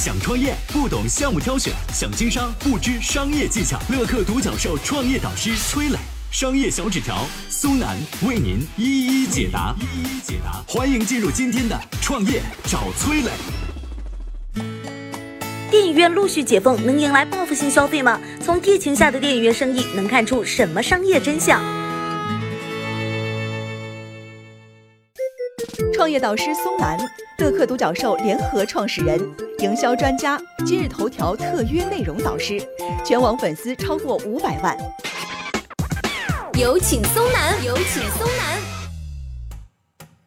想创业不懂项目挑选，想经商不知商业技巧。乐客独角兽创业导师崔磊，商业小纸条苏南为您一一解答。一一解答，欢迎进入今天的创业找崔磊。电影院陆续解封，能迎来报复性消费吗？从疫情下的电影院生意能看出什么商业真相？创业导师苏南，乐客独角兽联合创始人，营销专家，今日头条特约内容导师，全网粉丝超过五百万。有请松南，有请松南。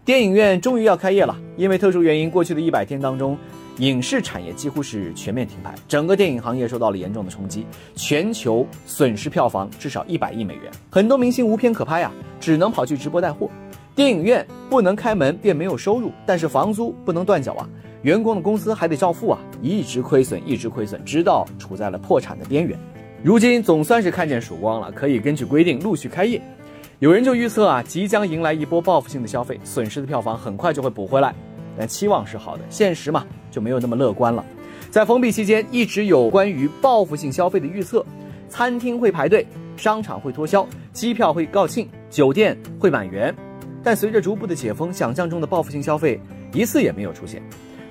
电影院终于要开业了，因为特殊原因，过去的一百天当中，影视产业几乎是全面停牌，整个电影行业受到了严重的冲击，全球损失票房至少一百亿美元，很多明星无片可拍啊，只能跑去直播带货。电影院不能开门便没有收入，但是房租不能断缴啊，员工的工资还得照付啊，一直亏损，一直亏损，直到处在了破产的边缘。如今总算是看见曙光了，可以根据规定陆续开业。有人就预测啊，即将迎来一波报复性的消费，损失的票房很快就会补回来。但期望是好的，现实嘛就没有那么乐观了。在封闭期间，一直有关于报复性消费的预测，餐厅会排队，商场会脱销，机票会告罄，酒店会满员。但随着逐步的解封，想象中的报复性消费一次也没有出现。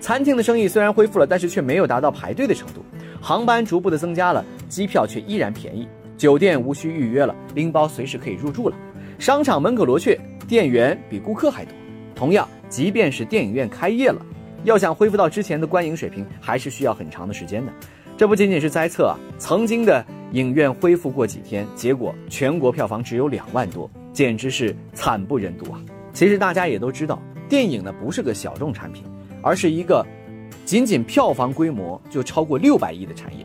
餐厅的生意虽然恢复了，但是却没有达到排队的程度。航班逐步的增加了，机票却依然便宜。酒店无需预约了，拎包随时可以入住了。商场门可罗雀，店员比顾客还多。同样，即便是电影院开业了，要想恢复到之前的观影水平，还是需要很长的时间的。这不仅仅是猜测啊，曾经的影院恢复过几天，结果全国票房只有两万多。简直是惨不忍睹啊！其实大家也都知道，电影呢不是个小众产品，而是一个仅仅票房规模就超过六百亿的产业。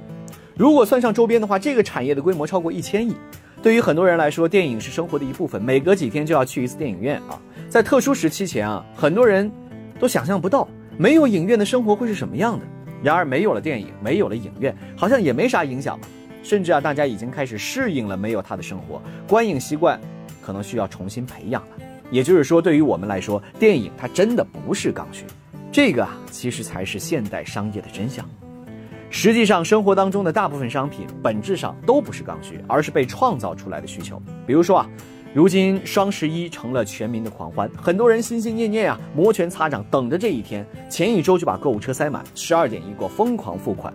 如果算上周边的话，这个产业的规模超过一千亿。对于很多人来说，电影是生活的一部分，每隔几天就要去一次电影院啊。在特殊时期前啊，很多人都想象不到没有影院的生活会是什么样的。然而，没有了电影，没有了影院，好像也没啥影响甚至啊，大家已经开始适应了没有它的生活，观影习惯。可能需要重新培养了，也就是说，对于我们来说，电影它真的不是刚需，这个啊，其实才是现代商业的真相。实际上，生活当中的大部分商品本质上都不是刚需，而是被创造出来的需求。比如说啊，如今双十一成了全民的狂欢，很多人心心念念啊，摩拳擦掌，等着这一天，前一周就把购物车塞满，十二点一过，疯狂付款。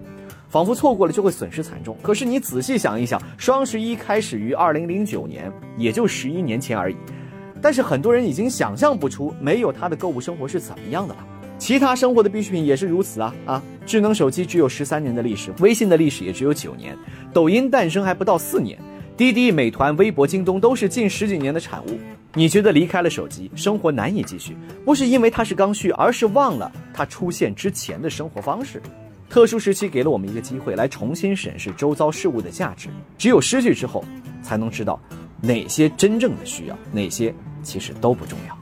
仿佛错过了就会损失惨重。可是你仔细想一想，双十一开始于二零零九年，也就十一年前而已。但是很多人已经想象不出没有它的购物生活是怎么样的了。其他生活的必需品也是如此啊啊！智能手机只有十三年的历史，微信的历史也只有九年，抖音诞生还不到四年，滴滴、美团、微博、京东都是近十几年的产物。你觉得离开了手机，生活难以继续，不是因为它是刚需，而是忘了它出现之前的生活方式。特殊时期给了我们一个机会，来重新审视周遭事物的价值。只有失去之后，才能知道哪些真正的需要，哪些其实都不重要。